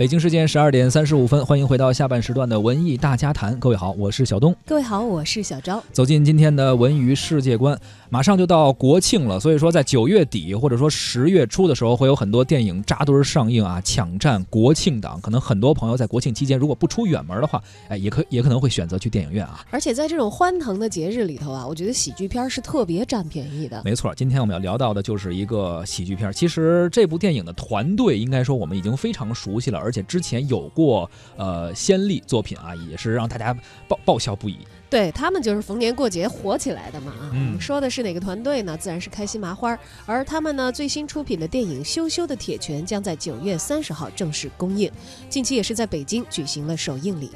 北京时间十二点三十五分，欢迎回到下半时段的文艺大家谈。各位好，我是小东。各位好，我是小昭。走进今天的文娱世界观，马上就到国庆了，所以说在九月底或者说十月初的时候，会有很多电影扎堆上映啊，抢占国庆档。可能很多朋友在国庆期间，如果不出远门的话，哎，也可也可能会选择去电影院啊。而且在这种欢腾的节日里头啊，我觉得喜剧片是特别占便宜的。没错，今天我们要聊到的就是一个喜剧片。其实这部电影的团队应该说我们已经非常熟悉了，而且之前有过呃先例作品啊，也是让大家爆爆笑不已。对他们就是逢年过节火起来的嘛啊。嗯说的是哪个团队呢？自然是开心麻花。而他们呢最新出品的电影《羞羞的铁拳》将在九月三十号正式公映，近期也是在北京举行了首映礼。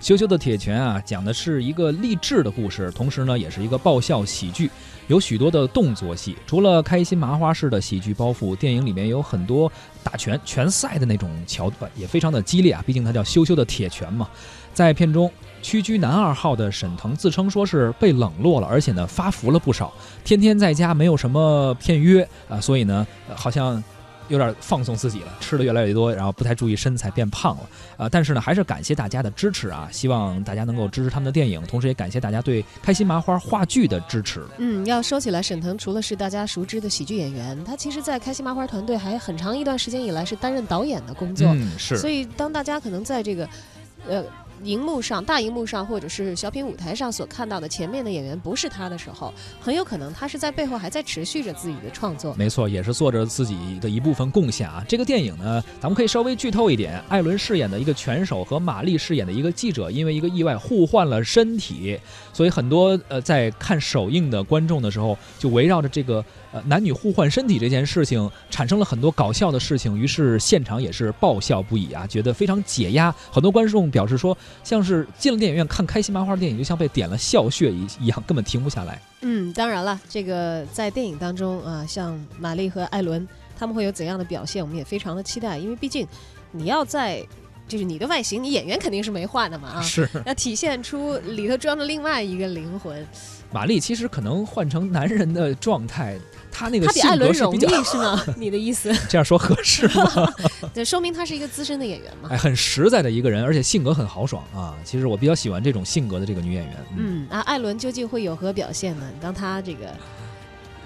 羞羞的铁拳啊，讲的是一个励志的故事，同时呢，也是一个爆笑喜剧，有许多的动作戏。除了开心麻花式的喜剧包袱，电影里面有很多打拳拳赛的那种桥段，也非常的激烈啊。毕竟它叫羞羞的铁拳嘛。在片中，屈居男二号的沈腾自称说是被冷落了，而且呢发福了不少，天天在家没有什么片约啊，所以呢，好像。有点放纵自己了，吃的越来越多，然后不太注意身材，变胖了啊、但是呢，还是感谢大家的支持啊！希望大家能够支持他们的电影，同时也感谢大家对开心麻花话剧的支持。嗯，要说起来，沈腾除了是大家熟知的喜剧演员，他其实在开心麻花团队还很长一段时间以来是担任导演的工作。嗯，是，所以，当大家可能在这个，呃，荧幕上、大荧幕上或者是小品舞台上所看到的前面的演员不是他的时候，很有可能他是在背后还在持续着自己的创作。没错，也是做着自己的一部分贡献啊。这个电影呢，咱们可以稍微剧透一点：艾伦饰演的一个拳手和玛丽饰演的一个记者，因为一个意外互换了身体，所以很多呃在看首映的观众的时候，就围绕着这个呃男女互换身体这件事情，产生了很多搞笑的事情，于是现场也是爆笑不已啊，觉得非常解压。很多观众表示说，像是进了电影院看开心麻花电影，就像被点了笑穴一一样，根本停不下来。嗯，当然了，这个在电影当中啊，像玛丽和艾伦他们会有怎样的表现，我们也非常的期待，因为毕竟你要在。就是你的外形，你演员肯定是没换的嘛啊，是。要体现出里头装着另外一个灵魂。玛丽其实可能换成男人的状态，她那个他比性艾伦容易格是吗？你的意思？这样说合适吗？对，说明他是一个资深的演员嘛。哎，很实在的一个人，而且性格很豪爽啊。其实我比较喜欢这种性格的这个女演员。嗯啊，艾伦究竟会有何表现呢？当他这个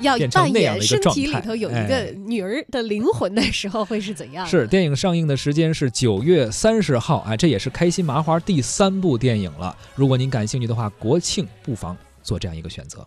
要扮那样的一个演身体状态里头有一哎个女儿的灵魂的时候，会是怎样的？是电影上映的时间是九月三十号，哎，这也是开心麻花第三部电影了。如果您感兴趣的话，国庆不妨做这样一个选择。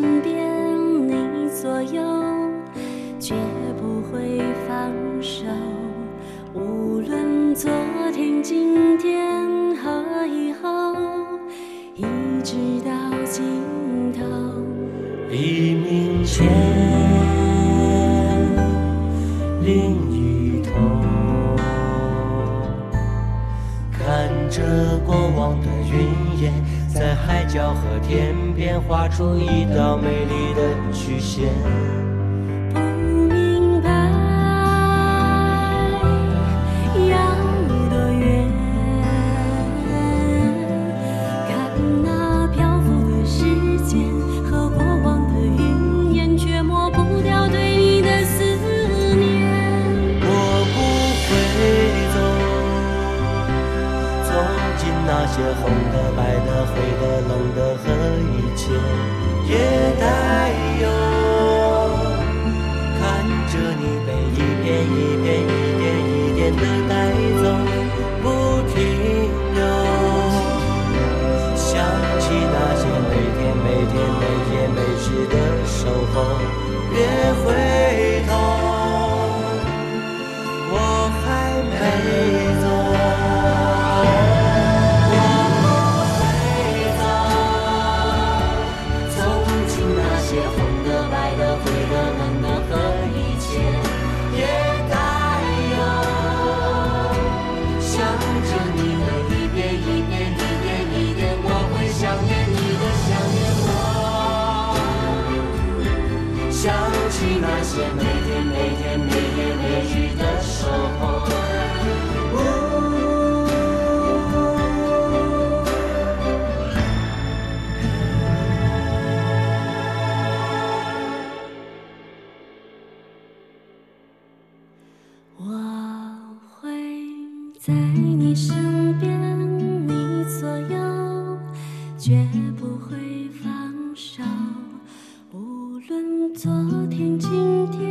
黎明前，另一头，看着过往的云烟，在海角和天边画出一道美丽的曲线。红的、白的、灰的、冷的和一切，也带有那些每天每天每夜每日的守候。我会在。昨天今天。